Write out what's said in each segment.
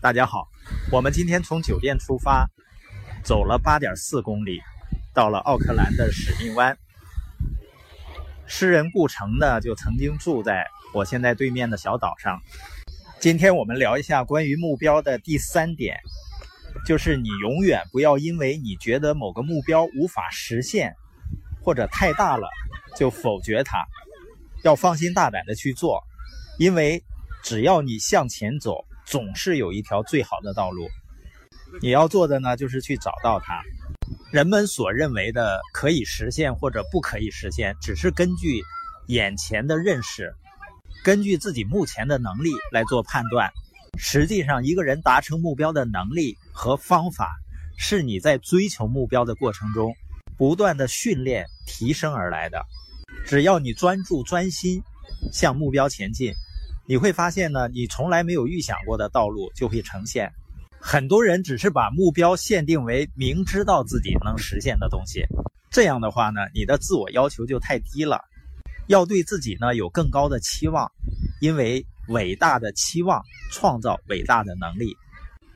大家好，我们今天从酒店出发，走了八点四公里，到了奥克兰的使命湾。诗人顾城呢，就曾经住在我现在对面的小岛上。今天我们聊一下关于目标的第三点，就是你永远不要因为你觉得某个目标无法实现，或者太大了，就否决它。要放心大胆的去做，因为只要你向前走。总是有一条最好的道路，你要做的呢，就是去找到它。人们所认为的可以实现或者不可以实现，只是根据眼前的认识，根据自己目前的能力来做判断。实际上，一个人达成目标的能力和方法，是你在追求目标的过程中不断的训练提升而来的。只要你专注专心向目标前进。你会发现呢，你从来没有预想过的道路就会呈现。很多人只是把目标限定为明知道自己能实现的东西，这样的话呢，你的自我要求就太低了。要对自己呢有更高的期望，因为伟大的期望创造伟大的能力。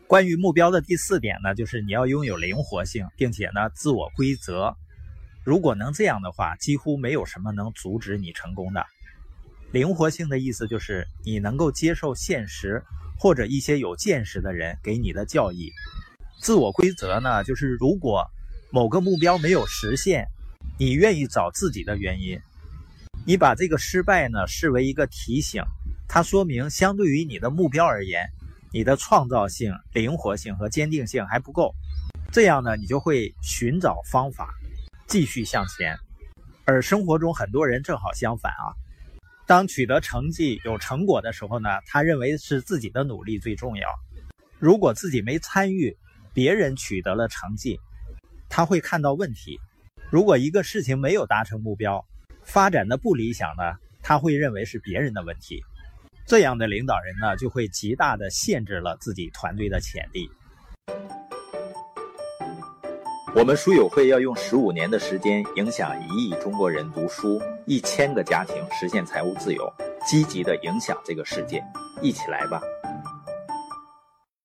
关于目标的第四点呢，就是你要拥有灵活性，并且呢自我规则。如果能这样的话，几乎没有什么能阻止你成功的。灵活性的意思就是你能够接受现实或者一些有见识的人给你的教义。自我规则呢，就是如果某个目标没有实现，你愿意找自己的原因。你把这个失败呢视为一个提醒，它说明相对于你的目标而言，你的创造性、灵活性和坚定性还不够。这样呢，你就会寻找方法继续向前。而生活中很多人正好相反啊。当取得成绩、有成果的时候呢，他认为是自己的努力最重要。如果自己没参与，别人取得了成绩，他会看到问题。如果一个事情没有达成目标，发展的不理想呢，他会认为是别人的问题。这样的领导人呢，就会极大的限制了自己团队的潜力。我们书友会要用十五年的时间，影响一亿中国人读书，一千个家庭实现财务自由，积极的影响这个世界，一起来吧！